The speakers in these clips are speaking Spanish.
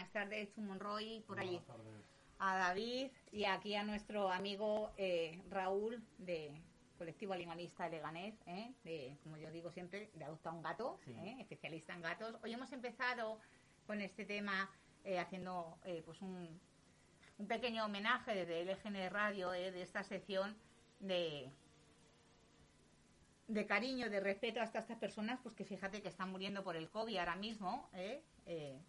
Buenas tardes, Chumonroy, por allí. A David y aquí a nuestro amigo eh, Raúl de Colectivo Animalista de Leganés, ¿eh? de, como yo digo siempre, de Adopta un Gato, Sí. ¿eh? especialista en gatos. Hoy hemos empezado con este tema haciendo pues un, un pequeño homenaje desde LGN Radio de esta sección de, de cariño, de respeto hasta estas personas, pues que fíjate que están muriendo por el COVID ahora mismo, ¿eh? Eh,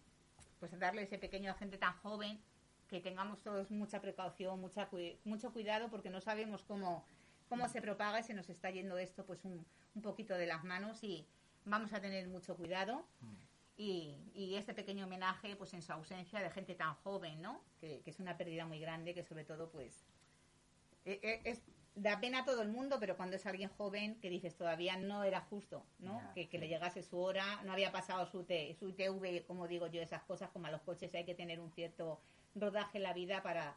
pues darle ese pequeño a gente tan joven, que tengamos todos mucha precaución, mucha mucho cuidado, porque no sabemos cómo, cómo se propaga y se nos está yendo esto pues un, un poquito de las manos y vamos a tener mucho cuidado. Y, y este pequeño homenaje, pues en su ausencia de gente tan joven, ¿no? Que, que es una pérdida muy grande, que sobre todo, pues, eh, eh, es, da pena a todo el mundo, pero cuando es alguien joven que dices todavía no era justo, ¿no? Que, que le llegase su hora, no había pasado su, T, su ITV, como digo yo, esas cosas como a los coches hay que tener un cierto rodaje en la vida para,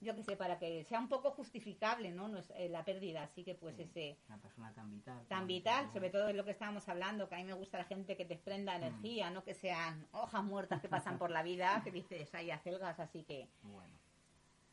yo qué sé, para que sea un poco justificable, ¿no? no es, eh, la pérdida, así que pues ese Una persona tan vital. tan vital, sobre todo es lo que estábamos hablando, que a mí me gusta la gente que desprenda energía, no que sean hojas muertas que pasan por la vida, que dices, hay acelgas, así que Bueno,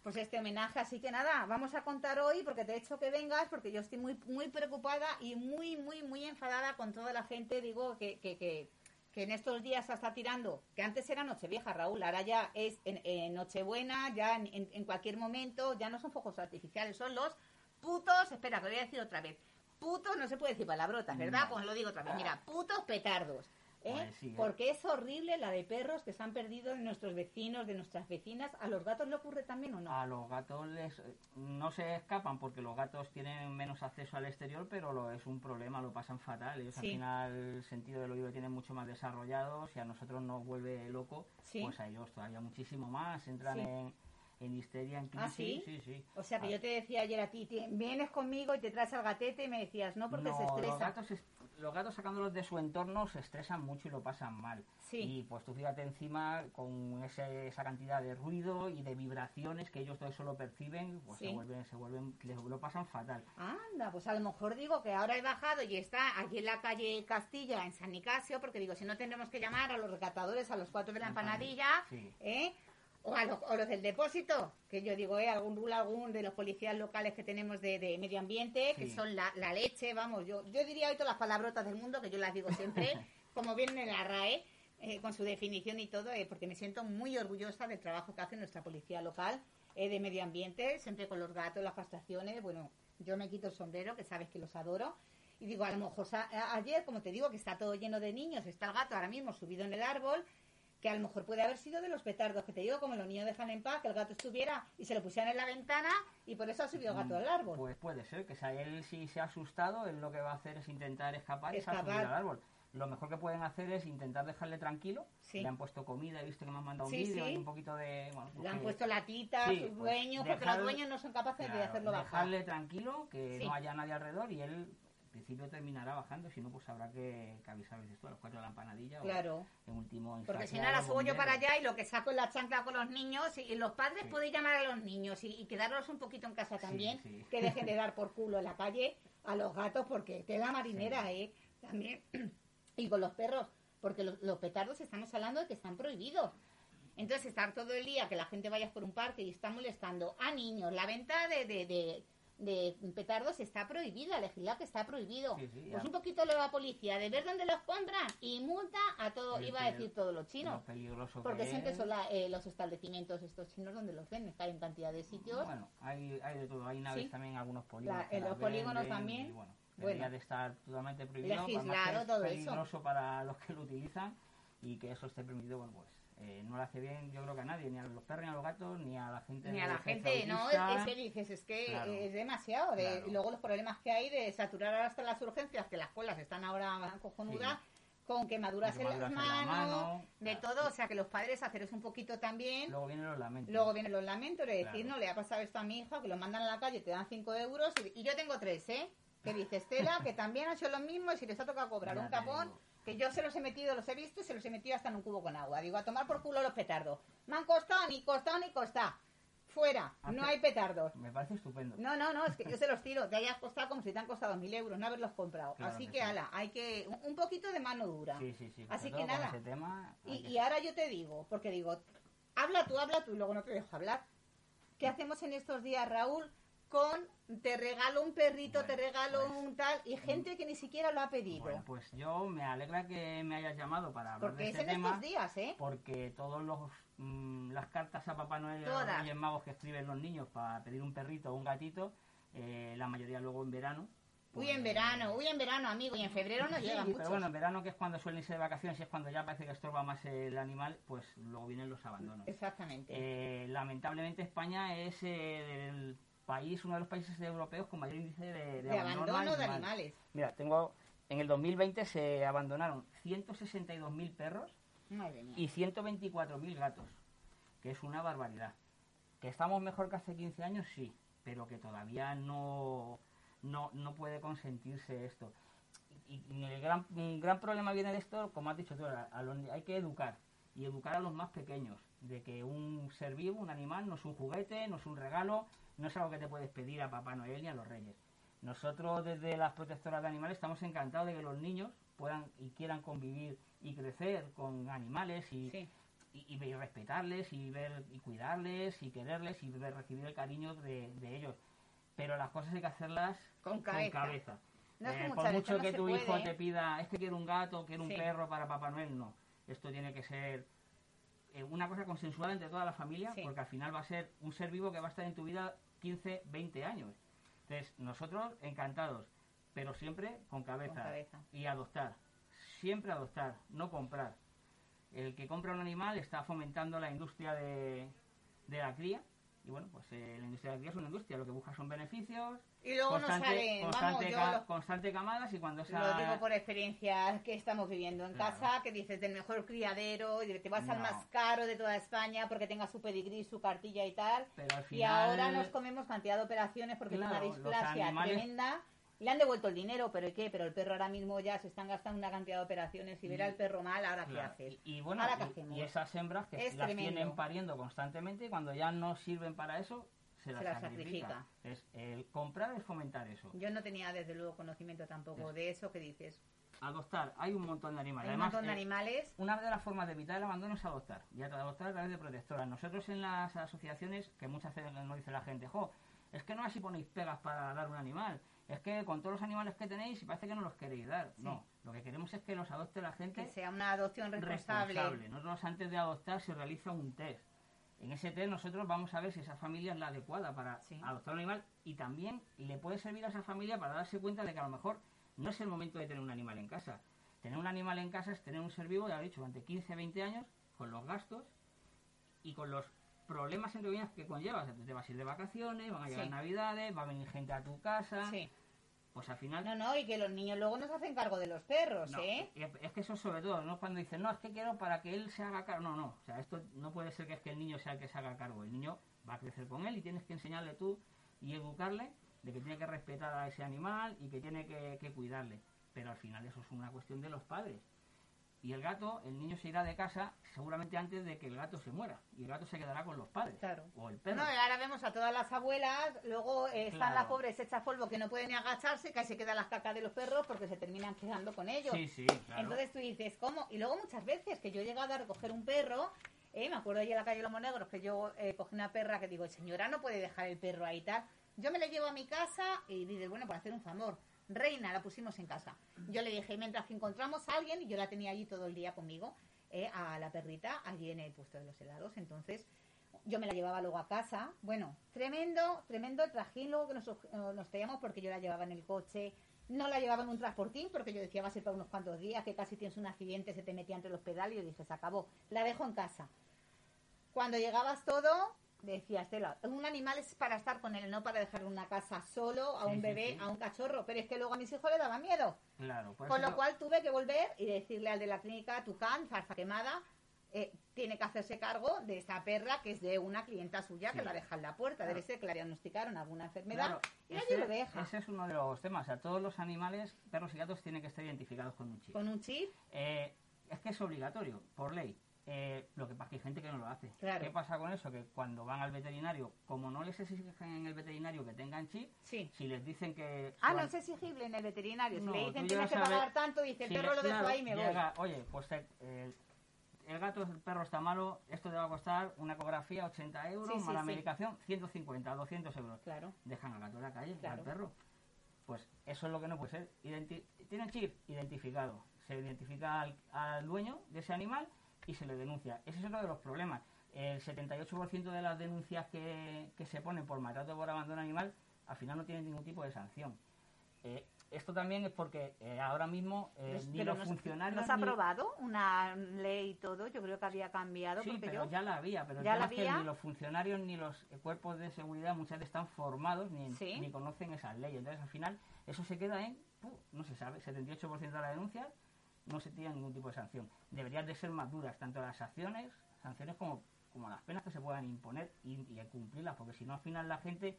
pues este homenaje, así que nada, vamos a contar hoy porque te he hecho que vengas porque yo estoy muy muy preocupada y muy muy muy enfadada con toda la gente, digo que que, que, que en estos días se está tirando, que antes era Nochevieja, Raúl, ahora ya es en, en Nochebuena, ya en, en- en cualquier momento, ya no son fuegos artificiales, son los putos, espera, que lo voy a decir otra vez, putos, no se puede decir palabrotas, ¿verdad? Pues lo digo otra vez, mira, putos petardos. ¿Eh? Pues sí, ¿eh? Porque es horrible la de perros que se han perdido de nuestros vecinos, de nuestras vecinas. ¿A los gatos le ocurre también o no? a los gatos les, no se escapan porque los gatos tienen menos acceso al exterior, pero lo, es un problema, lo pasan fatal. Ellos Sí. al final el sentido del oído tienen mucho más desarrollado. Si a nosotros nos vuelve loco, Sí. pues a ellos todavía muchísimo más. Entran en, en histeria, en crisis. ¿Ah, sí? sí, sí. O sea, que Ah, yo te decía ayer a ti, "Ti- vienes conmigo y te traes al gatete y me decías, no, porque se estresa. Los gatos, es- los gatos sacándolos de su entorno se estresan mucho y lo pasan mal. Sí. Y pues tú fíjate encima con ese- esa cantidad de ruido y de vibraciones que ellos todo eso lo perciben, pues Sí. se vuelven, se vuelven, les- lo pasan fatal. Anda, pues a lo mejor digo que ahora he bajado y está aquí en la calle Castilla, en San Nicasio, porque digo, si no tendremos que llamar a los recatadores, a los cuatro de la empanadilla, Sí. ¿eh? O a, los, o los del depósito, que yo digo, ¿eh? Algún algún de los policías locales que tenemos de, de medio ambiente, que Sí. son la, la leche, vamos, yo, yo diría hoy todas las palabrotas del mundo, que yo las digo siempre, como vienen en la RAE, eh, con su definición y todo, eh, porque me siento muy orgullosa del trabajo que hace nuestra policía local eh, de medio ambiente, siempre con los gatos, las castraciones, bueno, yo me quito el sombrero, que sabes que los adoro, y digo, a lo mejor a- ayer, como te digo, que está todo lleno de niños, está el gato ahora mismo subido en el árbol, que a lo mejor puede haber sido de los petardos que te digo, como los niños dejan en paz, que el gato estuviera y se lo pusieran en la ventana y por eso ha subido el gato al árbol. Pues puede ser, que si a él si se ha asustado, él lo que va a hacer es intentar escapar y se va a subir Escapar. al árbol. Lo mejor que pueden hacer es intentar dejarle tranquilo. Sí. Le han puesto comida, he visto que me han mandado Sí, un vídeo sí. un poquito de... Bueno, pues Le han que- puesto latita Sí, a sus pues, dueños, porque dejar- los dueños no son capaces de hacerlo bajar. Dejarle tranquilo, que no haya nadie alrededor y él en principio terminará bajando, si no pues habrá que, que avisar dices tú, a los cuatro de la empanadilla Claro. o en último Porque si no, ahora a los subo yo para allá y lo que saco es la chancla con los niños y, los padres Sí. podéis llamar a los niños y, y quedarlos un poquito en casa también, sí. que dejen de dar por culo en la calle a los gatos porque te da marinera, ¿eh? También. Y con los perros, porque los, los petardos estamos hablando de que están prohibidos. Entonces, estar todo el día que la gente vaya por un parque y está molestando a niños, la venta de, de, de, de petardos está prohibida, legislar que está prohibido. Sí, sí, pues ya. un poquito lo la policía, de ver dónde los compran y multa a todo, iba a decir todos los chinos. Lo Porque que siempre son la- eh, los establecimientos estos chinos donde los venden, que hay en cantidad de sitios. Bueno, hay, hay de todo, hay naves Sí. también, algunos polígonos. La- en los polígonos venden también. y bueno, Bueno. debería de estar totalmente prohibido. es eso. peligroso para los que lo utilizan y que eso esté permitido, bueno, pues eh, no le hace bien, yo creo que a nadie, ni a los perros, ni a los gatos, ni a la gente. Ni a la gente, no, es que dices, es que Claro. es demasiado. de- Claro. Luego los problemas que hay de saturar hasta las urgencias, que las colas están ahora cojonudas, con quemaduras, en, las manos, mano, de claro. todo. O sea, que los padres haceros un poquito también. Luego vienen los lamentos. Luego vienen los lamentos de decir, Claro. no, le ha pasado esto a mi hija, que lo mandan a la calle, te dan 5 euros, y, y yo tengo tres, ¿eh? Que dice Estela, que también ha hecho lo mismo, y si les ha tocado cobrar Ya un capón, digo. Que yo se los he metido, los he visto y se los he metido hasta en un cubo con agua. Digo, a tomar por culo los petardos. Me han costado, ni costado, ni costado. Fuera, no Hace- hay petardos. Me parece estupendo. No, no, no, es que yo se los tiro. Te hayas costado como si te han costado mil euros, no haberlos comprado. Claro Así que sí. ala, hay que. un- poquito de mano dura. Sí, sí, sí. Así que nada. ese tema, hay Y, que- y ahora yo te digo, porque digo, habla tú, habla tú y luego no te dejo hablar. ¿Qué hacemos en estos días, Raúl? Con te regalo un perrito, te regalo pues, un tal, y gente que ni siquiera lo ha pedido. Bueno, pues yo me alegra que me hayas llamado para hablar porque de es este en tema. estos días, ¿eh? Porque todos los mm, las cartas a Papá Noel y a los Magos que escriben los niños para pedir un perrito o un gatito, eh, la mayoría luego en verano. Uy, en pues, verano, uy, en verano, amigo, y en febrero no Sí, llega mucho. pero bueno, en verano que es cuando suelen irse de vacaciones y es cuando ya parece que estorba más el animal, pues luego vienen los abandonos. Exactamente. Eh, lamentablemente España es eh, el país, uno de los países europeos con mayor índice de, de abandono de animales. Mira, tengo en el 2020 se abandonaron 162.000 perros Madre mía. y 124.000 gatos, que es una barbaridad. Que estamos mejor que hace 15 años, sí, pero que todavía no, no, no puede consentirse esto. Y, y el gran, un gran problema viene de esto, como has dicho tú, a- a los- hay que educar, y educar a los más pequeños, de que un ser vivo, un animal, no es un juguete, no es un regalo, no es algo que te puedes pedir a Papá Noel ni a los Reyes. Nosotros desde las protectoras de animales estamos encantados de que los niños puedan y quieran convivir y crecer con animales y, Sí. y, y ver- y respetarles y ver y cuidarles y quererles y ver- recibir el cariño de, de ellos. Pero las cosas hay que hacerlas Con cabeza. No, Eh, por mucho no que tu hijo te ¿eh? pida, es que quiero un gato, quiero un perro para Papá Noel, no. Esto tiene que ser eh, una cosa consensuada entre toda la familia, Sí. porque al final va a ser un ser vivo que va a estar en tu vida 15, 20 años. Entonces, nosotros encantados, pero siempre con cabeza. Con cabeza. Y adoptar. Siempre adoptar, no comprar. El que compra un animal está fomentando la industria de, de la cría. Y bueno, pues eh, la industria de la cría es una industria. Lo que busca son beneficios, Y luego nos constante, salen, vamos, constante, yo ca- lo, constante camadas y cuando lo esa... digo por experiencia que estamos viviendo en Claro. casa, que dices del mejor criadero, y te vas al No. más caro de toda España porque tenga su pedigrí, su cartilla y tal. Pero al Y final... ahora nos comemos cantidad de operaciones porque Claro, tiene una displasia animales- tremenda. Le han devuelto el dinero, pero ¿y qué? Pero el perro ahora mismo ya se están gastando una cantidad de operaciones y ver al perro mal, ¿ahora Claro, qué haces? Y, y bueno, ¿Ahora qué y- hacemos? y, esas hembras que Es las tremendo. tienen pariendo constantemente y cuando ya no sirven para eso, se las, las sacrifica. el comprar es fomentar eso. Yo no tenía desde luego conocimiento tampoco Es- de eso que dices. Adoptar, hay un montón de animales. Hay un Además, montón de eh, animales. Una de las formas de evitar el abandono es adoptar. Y adoptar a través de protectoras. Nosotros en las asociaciones, que muchas veces nos dice la gente, jo, es que no así ponéis pegas para dar un animal. Es que con todos los animales que tenéis parece que no los queréis dar. Sí. No, lo que queremos es que los adopte la gente Que sea una adopción responsable. responsable. Nosotros antes de adoptar se realiza un test. En ese test nosotros vamos a ver si esa familia es la adecuada para Sí. adoptar un animal y también le puede servir a esa familia para darse cuenta de que a lo mejor no es el momento de tener un animal en casa. Tener un animal en casa es tener un ser vivo, ya lo he dicho, durante 15, 20 años, con los gastos y con los problemas entre comillas que conlleva. O sea, te vas a ir de vacaciones, van a llegar Sí. navidades, va a venir gente a tu casa. Sí. Pues al final No, no, y que los niños luego nos hacen cargo de los perros, no, ¿eh? Es que eso sobre todo, no cuando dicen, no, es que quiero para que él se haga cargo. No, no, o sea, esto no puede ser que es que el niño sea el que se haga cargo. El niño va a crecer con él y tienes que enseñarle tú y educarle de que tiene que respetar a ese animal y que tiene que, que cuidarle. Pero al final eso es una cuestión de los padres. Y el gato, el niño se irá de casa seguramente antes de que el gato se muera. Y el gato se quedará con los padres. Claro. O el perro. No, y ahora vemos a todas las abuelas, luego eh, están Claro. las pobres hechas polvo que no pueden ni agacharse, ahí se quedan las cacas de los perros porque se terminan quedando con ellos. sí, sí, claro. Entonces tú dices, ¿cómo? Y luego muchas veces que yo he llegado a recoger un perro, eh, me acuerdo allí en la calle Lomo Negros que yo eh, cogí una perra que digo, señora, no puede dejar el perro ahí tal. Yo me la llevo a mi casa y dices, bueno, por hacer un favor. Reina, la pusimos en casa. Yo le dije, mientras que encontramos a alguien, y yo la tenía allí todo el día conmigo, eh, a la perrita, allí en el puesto de los helados. Entonces, yo me la llevaba luego a casa. Bueno, tremendo, tremendo trajín luego que nos, eh, nos porque yo la llevaba en el coche. No la llevaba en un transportín porque yo decía va a ser para unos cuantos días, que casi tienes un accidente, se te metía entre los pedales y yo dije, se acabó. La dejo en casa. Cuando llegabas todo, decía Estela, un animal es para estar con él, no para dejarle en una casa solo a Sí, un bebé, sí. a un cachorro. Pero es que luego a mis hijos le daba miedo. Claro, por Con lo cual tuve que volver y decirle al de la clínica Tucán, zarza quemada, eh, tiene que hacerse cargo de esa perra que es de una clienta suya que la deja en la puerta. Claro. Debe ser que le diagnosticaron alguna enfermedad Claro, y allí ese, lo deja. ese es uno de los temas. O sea, todos los animales, perros y gatos, tienen que estar identificados con un chip. Con un chip, Eh, es que es obligatorio, por ley. Eh, lo que pasa es que hay gente que no lo hace. Claro. ¿Qué pasa con eso? Que cuando van al veterinario, como no les exigen en el veterinario que tengan chip, sí. si les dicen que... Ah, no es exigible en el veterinario. Si No, le dicen llegas tienes que pagar tanto, dice el si perro le- lo dejo claro, ahí y me voy. llega, Oye, pues eh, el, el gato, el perro está malo, esto te va a costar una ecografía 80 euros, Sí, sí, más la sí. medicación 150, 200 euros. Claro. Dejan al gato en la calle, Claro. al perro. Pues eso es lo que no puede ser. Identi- tiene el chip identificado. Se identifica al, al dueño de ese animal y se le denuncia. Ese es otro de los problemas. El 78% de las denuncias que, que se ponen por maltrato por abandono animal al final no tienen ningún tipo de sanción. Eh, esto también es porque eh, ahora mismo eh, ni los nos- funcionarios... ¿Nos ha ni- aprobado una ley y todo? Yo creo que había cambiado. Sí, porque pero yo... ya la había, pero ¿Ya el la tema es que había? ni los funcionarios ni los cuerpos de seguridad muchas veces están formados ni, Sí. ni conocen esas leyes. Entonces, al final, eso se queda en, no se sabe, 78% de las denuncias no se tiene ningún tipo de sanción. Deberían de ser más duras, tanto las acciones, sanciones como, como las penas que se puedan imponer y, y cumplirlas, porque si no, al final la gente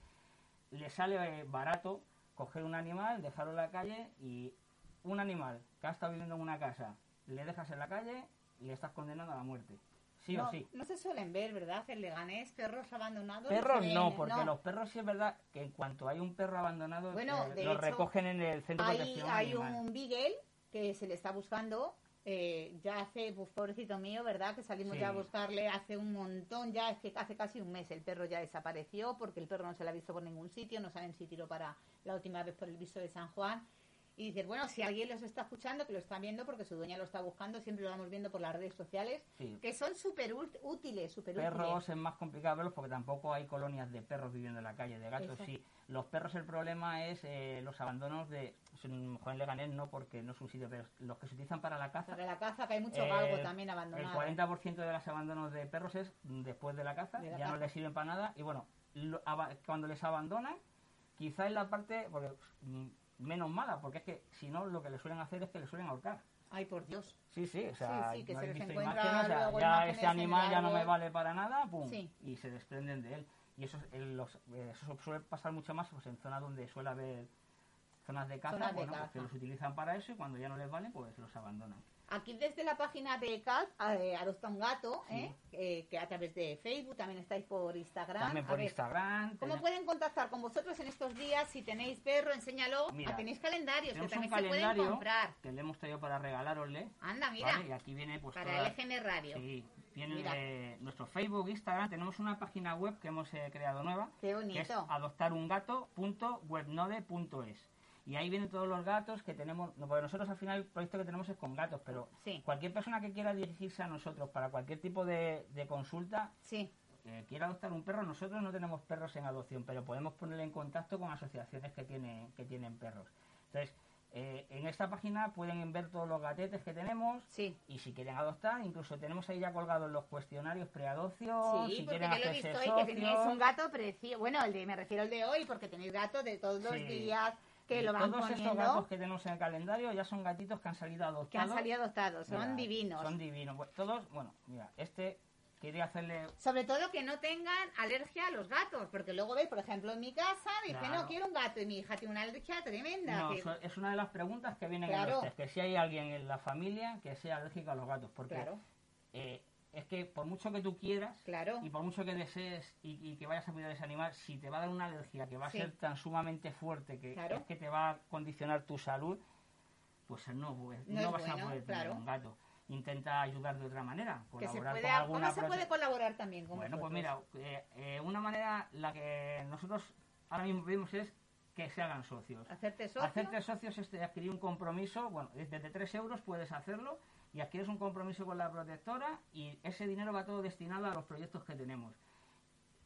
le sale eh, barato coger un animal, dejarlo en la calle y un animal que ha estado viviendo en una casa, le dejas en la calle y le estás condenando a la muerte. Sí no, o sí. no se suelen ver, ¿verdad? En Leganés, perros abandonados. Perros no, porque los perros sí es verdad que en cuanto hay un perro abandonado, Bueno, eh, lo hecho, recogen en el centro de protección hay un Beagle que se le está buscando. eh, ya hace, pues pobrecito mío, ¿verdad? Que salimos Sí. ya a buscarle hace un montón, ya es que hace casi un mes el perro ya desapareció porque el perro no se lo ha visto por ningún sitio, no saben si tiró para la última vez por el viso de San Juan. Y dices, bueno, si alguien los está escuchando, que lo están viendo porque su dueña lo está buscando, siempre lo vamos viendo por las redes sociales, Sí. que son súper útiles, súper Perros útiles. es más complicado verlos porque tampoco hay colonias de perros viviendo en la calle, de gatos Exacto. sí. Los perros el problema es eh, los abandonos de, mejor en Leganés no porque no es un sitio, pero los que se utilizan para la caza. Para la caza, que hay mucho Eh, galgo también El abandonado. 40% de los abandonos de perros es después de la caza, De la ya no les sirven para nada. Y bueno, lo- cuando les abandonan, quizá es la parte porque, mm, menos mala, porque es que si no, lo que le suelen hacer es que le suelen ahorcar. Ay, por Dios. Sí, sí, o sea, Sí, sí, que no se les encuentra imágenes, o sea, luego ya este en animal ya no me vale para nada, pum, Sí. y se desprenden de él. Y eso, es- el- los- eh, eso suele pasar mucho más pues, en zonas donde suele haber zonas de caza, Zonas de bueno, pues, caza. que los utilizan para eso y cuando ya no les vale, pues los abandonan. Aquí desde la página de CAT, eh, Adopta un Gato, ¿eh? Eh, que a través de Facebook, también estáis por Instagram. También A por ver, Instagram. ¿Cómo pueden contactar con vosotros en estos días? Si tenéis perro, enséñalo. Mira, Ah, tenéis calendarios que un también se pueden comprar. que le hemos traído para regalarosle. Anda, mira, ¿vale? Y aquí viene pues para toda- LGN Radio. Sí, viene eh, nuestro Facebook, Instagram, tenemos una página web que hemos eh, creado nueva, Qué que es bonito. adoptarungato.webnode.es. Y ahí vienen todos los gatos que tenemos, no, porque nosotros al final el proyecto que tenemos es con gatos, pero Sí. cualquier persona que quiera dirigirse a nosotros para cualquier tipo de, de consulta, Sí, que quiera adoptar un perro, nosotros no tenemos perros en adopción, pero podemos ponerle en contacto con asociaciones que tienen, que tienen perros. Entonces, eh, en esta página pueden ver todos los gatetes que tenemos sí. y si quieren adoptar, incluso tenemos ahí ya colgados los cuestionarios preadopción, Sí, si porque quieren yo lo he hacerse visto hoy, que tenéis un gato precioso. Bueno, el de, me refiero al de hoy, porque tenéis gato de todos los Sí. días que Y lo van Todos estos poniendo, gatos que tenemos en el calendario ya son gatitos que han salido adoptados. que han salido adoptados. Son Mira, divinos. Son divinos. Bueno, Todos, bueno, mira, este quería hacerle Sobre todo que no tengan alergia a los gatos, porque luego ves, por ejemplo, en mi casa, dice, Claro. no, quiero un gato, y mi hija tiene una alergia tremenda. No, que- es una de las preguntas que vienen en Claro. los test, que si hay alguien en la familia que sea alérgico a los gatos, porque Claro, eh, es que por mucho que tú quieras claro. y por mucho que desees y, y que vayas a cuidar ese animal, si te va a dar una alergia que va a Sí. ser tan sumamente fuerte que Claro. es que te va a condicionar tu salud, pues no, pues, No vas bueno, a poder tener claro. un gato. Intenta ayudar de otra manera, Que se colaborar puede, con alguna ¿Cómo se puede colaborar también con bueno, pues mira, eh, eh, una manera, la que nosotros ahora mismo vemos es que se hagan socios. Hacerte socio. Hacerte socios es adquirir un compromiso, bueno, desde 3 euros puedes hacerlo y adquieres un compromiso con la protectora y ese dinero va todo destinado a los proyectos que tenemos.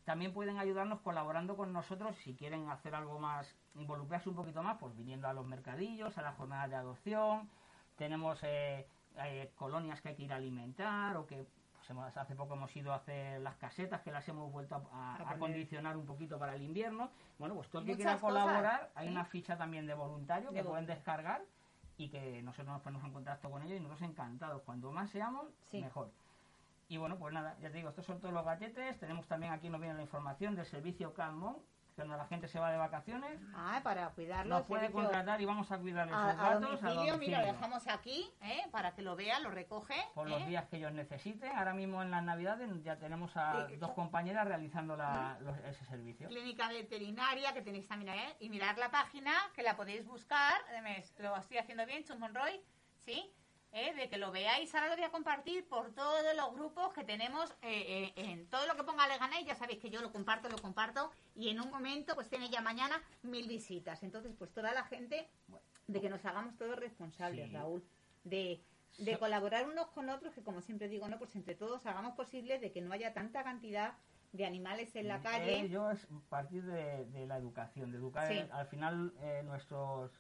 También pueden ayudarnos colaborando con nosotros si quieren hacer algo más, involucrarse un poquito más, pues viniendo a los mercadillos, a las jornadas de adopción. Tenemos eh, eh, colonias que hay que ir a alimentar o que pues, hemos- hace poco hemos ido a hacer las casetas que las hemos vuelto a, acondicionar un poquito para el invierno. Bueno, pues todo el que quiera cosas, colaborar, hay ¿sí? una ficha también de voluntario De que pueden descargar y que nosotros nos ponemos en contacto con ellos y nosotros encantados. Cuanto más seamos, Sí. mejor. y bueno, pues nada, ya te digo, estos son todos los gatetes. Tenemos también aquí nos viene la información del servicio Calmon, cuando la gente se va de vacaciones. Ah, para cuidarlos. Nos puede contratar y vamos a cuidarles a, sus a datos a domicilio, mira, lo domicilio. dejamos aquí, ¿eh? para que lo vea, lo recoge. por ¿eh? los días que ellos necesiten. Ahora mismo en las Navidades ya tenemos a Sí, dos co- compañeras realizando la- los- ese servicio. Clínica veterinaria que tenéis también ahí. Y mirad la página, que la podéis buscar. eh, Lo estoy haciendo bien, Chus Monroy. ¿Sí? Eh, de que lo veáis. Ahora lo voy a compartir por todos los grupos que tenemos. eh, eh, en todo lo que ponga Leganés, ya sabéis que yo lo comparto, lo comparto. Y en un momento, pues tiene ya mañana mil visitas. Entonces, pues toda la gente, de que nos hagamos todos responsables, Sí. Raúl. De, de colaborar unos con otros, que como siempre digo, no, pues entre todos hagamos posible de que no haya tanta cantidad de animales en la calle. Ello es partir de, de la educación, de educar. Sí. Al final, eh, nuestros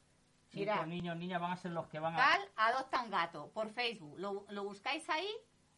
chicos, Mira. niños, niñas van a ser los que van a. Cal adopta un gato por Facebook. Lo, lo buscáis ahí,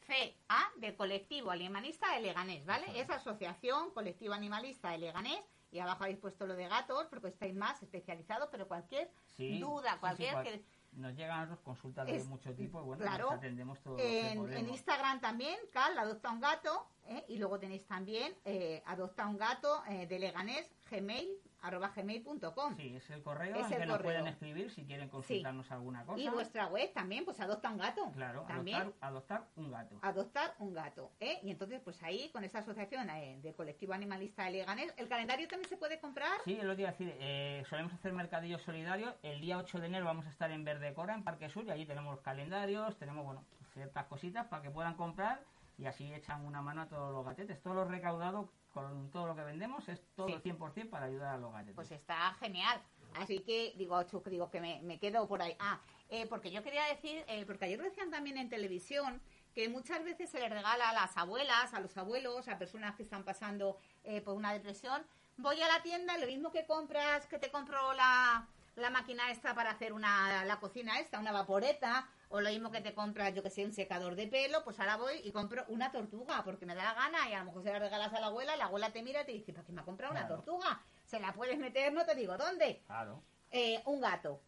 CA de Colectivo Animalista de Leganés, ¿vale? Ajá. Es Asociación Colectivo Animalista de Leganés. Y abajo habéis puesto lo de gatos, porque estáis más especializados, pero cualquier Sí, duda, sí, sí, cualquier cual- que Nos llegan consultas de Es- mucho tipo y bueno, claro. atendemos todo lo que en, en. Instagram también, Cal adopta un gato, ¿eh? y luego tenéis también eh, adopta un gato eh, de Leganés, gmail, arroba gmail.com. Sí, es el correo Es el que nos correo. pueden escribir si quieren consultarnos alguna cosa. Y vuestra web también, pues adopta un gato. Claro, también. adoptar, adoptar un gato. adoptar un gato. ¿eh? Y entonces, pues ahí, con esa asociación eh, de colectivo animalista de Leganés, ¿el calendario también se puede comprar? Sí, lo a decir, eh, solemos hacer mercadillos solidarios. El día 8 de enero vamos a estar en Verde Cora, en Parque Sur, y allí tenemos los calendarios, tenemos, bueno, ciertas cositas para que puedan comprar y así echan una mano a todos los gatetes. Todo lo recaudado con todo lo que vendemos es todo Sí. el 100% para ayudar a los gatetes. Pues está genial. Así que, digo, Chuc, digo que me, me quedo por ahí. Ah, eh, porque yo quería decir, eh, porque ayer lo decían también en televisión, que muchas veces se les regala a las abuelas, a los abuelos, a personas que están pasando eh, por una depresión. Voy a la tienda, lo mismo que compras, que te compro la, la máquina esta para hacer una, la cocina esta, una vaporeta, o lo mismo que te compras, yo que sé, un secador de pelo, pues ahora voy y compro una tortuga, porque me da la gana, y a lo mejor se la regalas a la abuela, y la abuela te mira y te dice, ¿para qué me ha comprado una tortuga? Se la puedes meter, no te digo dónde. Claro. Eh, un gato.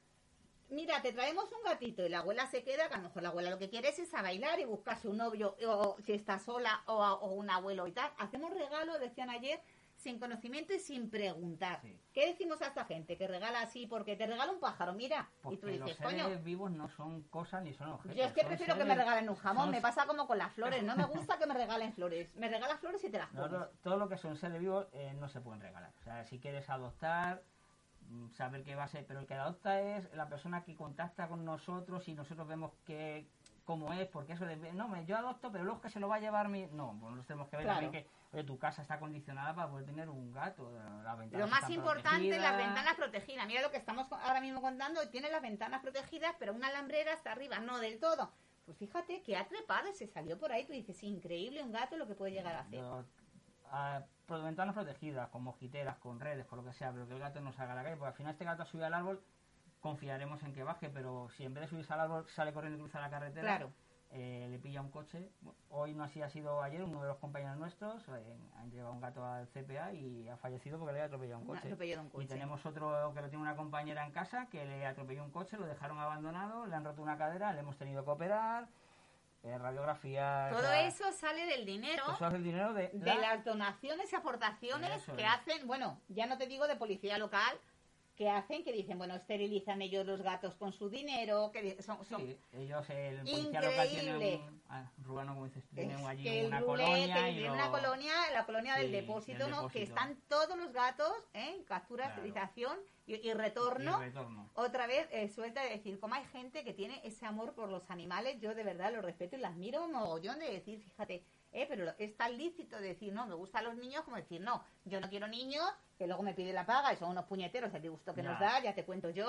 Mira, te traemos un gatito y la abuela se queda, que a lo mejor la abuela lo que quiere es, a bailar y buscarse un novio, o si está sola, o, o un abuelo y tal. Hacemos regalo, decían ayer, sin conocimiento y sin preguntar. Sí. ¿Qué decimos a esta gente que regala así? Porque te regala un pájaro, mira, Porque y tú dices, los coño, seres vivos no son cosas ni son objetos. yo es que prefiero que me regalen un jamón, son- me pasa como con las flores, no me gusta que me regalen flores. Me regalas flores y te las comes. Todo lo que son seres vivos eh, no se pueden regalar. O sea, si quieres adoptar, mm, saber qué va a ser, pero el que adopta es la persona que contacta con nosotros y nosotros vemos que cómo es, porque eso de, no, me- yo adopto, pero luego que se lo va a llevar mi... No, pues nos tenemos que ver Claro. también que oye, tu casa está condicionada para poder tener un gato, las ventanas Lo más importante, las ventanas protegidas. Mira lo que estamos ahora mismo contando, tiene las ventanas protegidas, pero una alambrera está arriba, no del todo. Pues fíjate que ha trepado y se salió por ahí. Tú dices, increíble un gato lo que puede llegar a hacer. Yo, a- ventanas protegidas, con mosquiteras, con redes, con lo que sea, pero que el gato no salga a la calle, porque al final este gato sube al árbol, confiaremos en que baje, pero si en vez de subirse al árbol sale corriendo y cruza la carretera, Claro. eh, le pilla un coche. Hoy no así ha sido ayer, uno de los compañeros nuestros eh, han llevado un gato al CPA y ha fallecido porque le había atropellado un Un coche. de un Y coche. tenemos otro que lo tiene una compañera en casa que le atropelló un coche, lo dejaron abandonado, le han roto una cadera, le hemos tenido que operar, eh, radiografía... Todo sea, eso sale del dinero Eso es el dinero de, de la- las donaciones y aportaciones Eso que es. hacen, bueno, ya no te digo de policía local, que hacen, que dicen, bueno, esterilizan ellos los gatos con su dinero, que son, son- Sí, ellos, el policía local tiene Increíble. un... Ah, Rubano, como dices, tiene allí que el una colonia que y tiene lo- una colonia, la colonia del depósito, ¿no? Que están todos los gatos, ¿eh? Captura, Claro. esterilización y, y y retorno. Otra vez eh, suelta de decir, como hay gente que tiene ese amor por los animales, yo de verdad los respeto y las miro mogollón de decir, fíjate, eh, pero es tan lícito decir, no, me gustan los niños, como decir, no, yo no quiero niños, que luego me pide la paga y son unos puñeteros el disgusto que Ya. nos da, ya te cuento yo.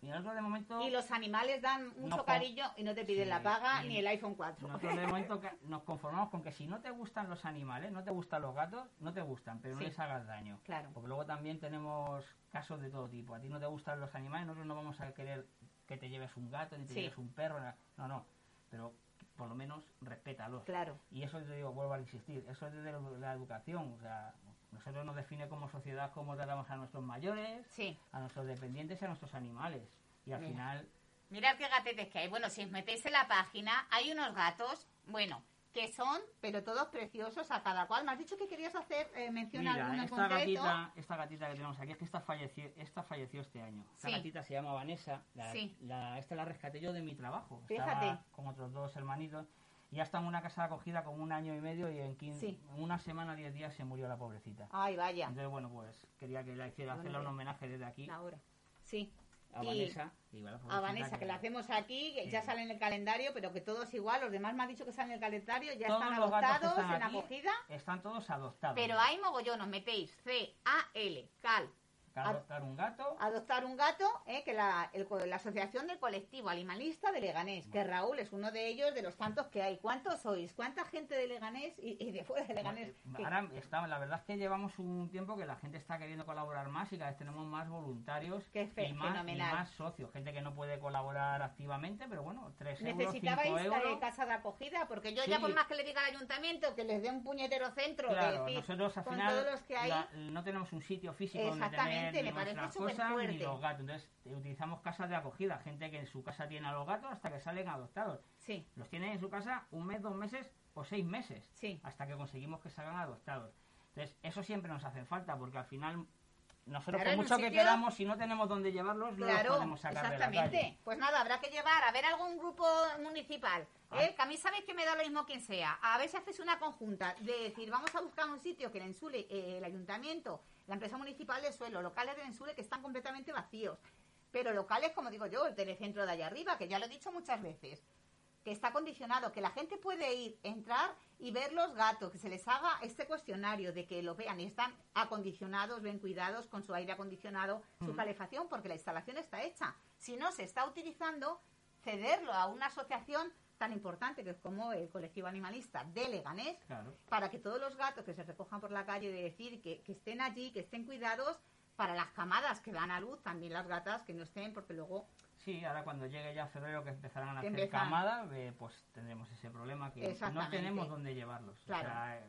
Y nosotros de momento... Y los animales dan mucho cariño y no te piden Sí, la paga ni el iPhone 4. Nosotros de momento nos conformamos con que si no te gustan los animales, no te gustan los gatos, no te gustan, pero Sí. no les hagas daño. Claro. Porque luego también tenemos casos de todo tipo. A ti no te gustan los animales, nosotros no vamos a querer que te lleves un gato ni te Sí. lleves un perro. No, no. Pero por lo menos respétalos. Claro. Y eso te digo, vuelvo a insistir, eso es desde la educación. O sea, nosotros nos define como sociedad cómo tratamos a nuestros mayores, Sí. a nuestros dependientes y a nuestros animales. Y al Mira. final, Mirad qué gatetes que hay. Bueno, si os metéis en la página, hay unos gatos, bueno, que son, pero todos preciosos a cada cual. Me has dicho que querías hacer eh, mención a Mira, alguno esta concreto. gatita, esta gatita que tenemos aquí, es que esta falleció, esta falleció este año. Esta Sí. gatita se llama Vanessa. La, Sí. la- esta la rescaté yo de mi trabajo. Fíjate. Estaba con otros dos hermanitos. Y ya está en una casa acogida como un año y medio y en, 15 Sí. en una semana, 10 días se murió la pobrecita. Ay, vaya. Entonces, bueno, pues quería que la hiciera hacerle un homenaje desde aquí La hora. Sí. A Y- Vanessa. a A Vanessa, que la hacemos aquí, que Sí. ya sale en el calendario, pero que todos igual, los demás me han dicho que salen en el calendario, ya Todos están adoptados están en acogida, Están todos adoptados. pero hay mogollón, os metéis C-A-L, cal, Que adoptar un gato. adoptar un gato, eh, que la, el co- la Asociación del Colectivo Animalista de Leganés, que Raúl es uno de ellos, de los tantos que hay. ¿Cuántos sois? ¿Cuánta gente de Leganés y, y de fuera de Leganés? que- Ahora está, la verdad es que llevamos un tiempo que la gente está queriendo colaborar más y cada vez tenemos más voluntarios Qué fe- y, más, y más socios, gente que no puede colaborar activamente, pero bueno, 3 euros, 5 Necesitabais eh, euros. casa de acogida, porque yo Sí. ya por más que le diga al ayuntamiento que les dé un puñetero centro, Claro, nosotros al final todos los que hay, la- no tenemos un sitio físico donde Exactamente, me ni parece súper los gatos. Entonces eh, utilizamos casas de acogida, gente que en su casa tiene a los gatos hasta que salen adoptados. sí, Los tiene en su casa un mes, dos meses o seis meses. Sí. Hasta que conseguimos que salgan adoptados. Entonces, eso siempre nos hace falta porque al final nosotros Claro, por mucho que queramos, si no tenemos dónde llevarlos, no los podemos sacar de la exactamente. calle. Pues nada, habrá que llevar a ver algún grupo municipal. Ah. ¿eh? Que a mí sabéis que me da lo mismo quien sea. A ver si haces una conjunta de decir, vamos a buscar un sitio que el Ensule, eh, el ayuntamiento, la empresa municipal de suelo, locales del Ensule que están completamente vacíos. Pero locales, como digo yo, el telecentro de allá arriba, que ya lo he dicho muchas veces, que está condicionado, que la gente puede ir, entrar y ver los gatos, que se les haga este cuestionario de que lo vean y están acondicionados, bien cuidados, con su aire acondicionado, su calefacción, porque la instalación está hecha. Si no se está utilizando, cederlo a una asociación tan importante que es como el colectivo animalista de Leganés, Claro. para que todos los gatos que se recojan por la calle, de decir que, que estén allí, que estén cuidados, para las camadas que dan a luz, también las gatas que no estén, porque luego Sí, ahora cuando llegue ya febrero que empezarán a hacer camada, eh, pues tendremos ese problema que no tenemos dónde llevarlos. O Claro. sea, eh,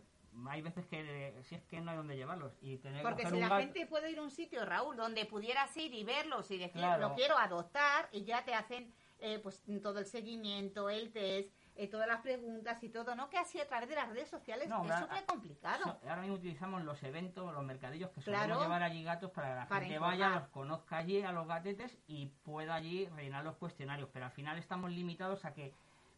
hay veces que eh, si es que no hay dónde llevarlos y tener que Porque si la gato- gente puede ir a un sitio, Raúl, donde pudieras ir y verlos y decir, Claro. lo quiero adoptar, y ya te hacen eh, pues todo el seguimiento, el test, eh, todas las preguntas y todo, ¿no? Que así a través de las redes sociales No, es súper complicado. So- Ahora mismo utilizamos los eventos, los mercadillos que Claro. solemos llevar allí gatos para que la Para gente informar. vaya, los conozca allí a los gatetes y pueda allí rellenar los cuestionarios. Pero al final estamos limitados a que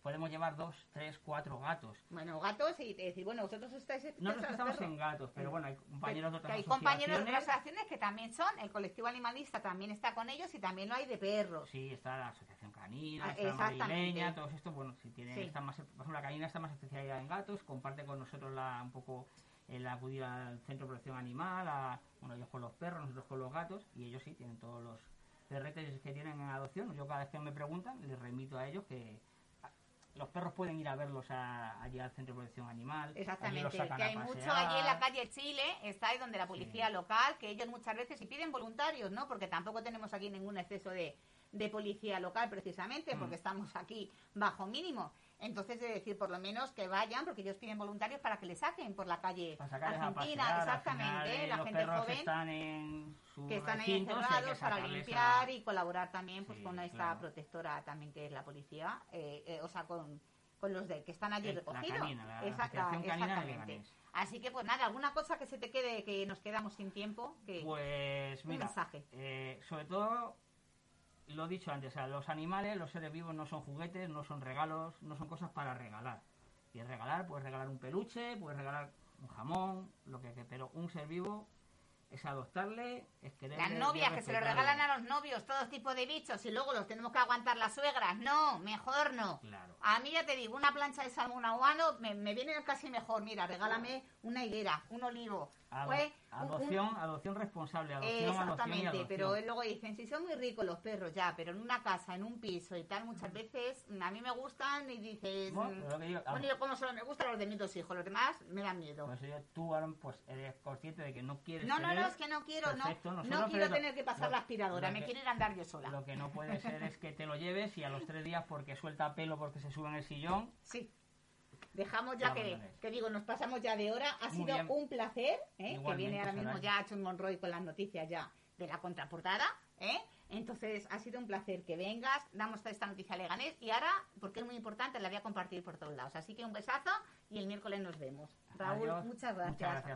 podemos llevar dos, tres, cuatro gatos. Bueno, gatos, y te decir, bueno, vosotros estáis... Nosotros estamos en gatos, pero bueno, hay compañeros de que otras hay compañeros de otras asociaciones. que también son, el colectivo animalista también está con ellos y también lo hay de perros. Sí, está la Asociación Canina, Ah, está. Madrileña, todos estos, bueno, si tienen, Sí. están más, por ejemplo, la Canina está más especializada en gatos, comparte con nosotros la, un poco el acudir al Centro de Protección Animal, a, bueno, ellos con los perros, nosotros con los gatos, y ellos sí tienen todos los perretes que tienen en adopción. Yo cada vez que me preguntan, les remito a ellos que los perros pueden ir a verlos a- allí al Centro de Protección Animal. Exactamente, que hay mucho allí en la calle Chile, está ahí donde la policía local, que ellos muchas veces y piden voluntarios, ¿no? Porque tampoco tenemos aquí ningún exceso de, de policía local precisamente, Mm. porque estamos aquí bajo mínimo. Entonces, de decir, por lo menos que vayan, porque ellos piden voluntarios para que les saquen por la calle a Argentina, pasear, exactamente, final, eh, la los gente joven están en que están ahí encerrados para limpiar a- y colaborar también pues Sí, con esta claro. protectora también que es la policía, eh, eh, o sea, con, con los de que están allí El- la recogidos. canina, la Exacta- exactamente. Así que pues nada, alguna cosa que se te quede, que nos quedamos sin tiempo, que Pues Un mira, mensaje. eh, sobre todo lo he dicho antes, o sea, los animales, los seres vivos no son juguetes, no son regalos, no son cosas para regalar. Y regalar, puedes regalar un peluche, puedes regalar un jamón, lo que, que pero un ser vivo es adoptarle, es quererle las novias que se lo regalan a los novios, todo tipo de bichos y luego los tenemos que aguantar las suegras, no, mejor no. Claro. A mí ya te digo, una plancha de salmón ahuano me, me viene casi mejor. Mira, regálame una higuera, un olivo. Ado- pues, un- un- adopción, adopción responsable, adopción, adopción Exactamente, adopción. pero luego dicen, si son muy ricos los perros ya, pero en una casa, en un piso y tal, muchas veces a mí me gustan y dices, Bueno, mm, digo, bueno, yo como solo me gustan los de mis dos hijos, los demás me dan miedo. Por eso yo- tú pues eres consciente de que no quieres No, no, no, es que no quiero, no, Perfecto, no quiero tener que pasar lo- la aspiradora, me que- quiero ir a andar yo sola. Lo que no puede ser es que te lo lleves y a los tres días porque suelta pelo porque se sube en el sillón. Sí. Dejamos ya que, que digo, nos pasamos ya de hora. Ha Muy sido bien. un placer, ¿eh? que viene ahora mismo ya Chun Monroy con las noticias ya de la contraportada. ¿eh? Entonces, ha sido un placer que vengas, damos esta noticia a Leganés y ahora, porque es muy importante, la voy a compartir por todos lados. Así que un besazo y el miércoles nos vemos. Raúl, Adiós. muchas Muchas gracias.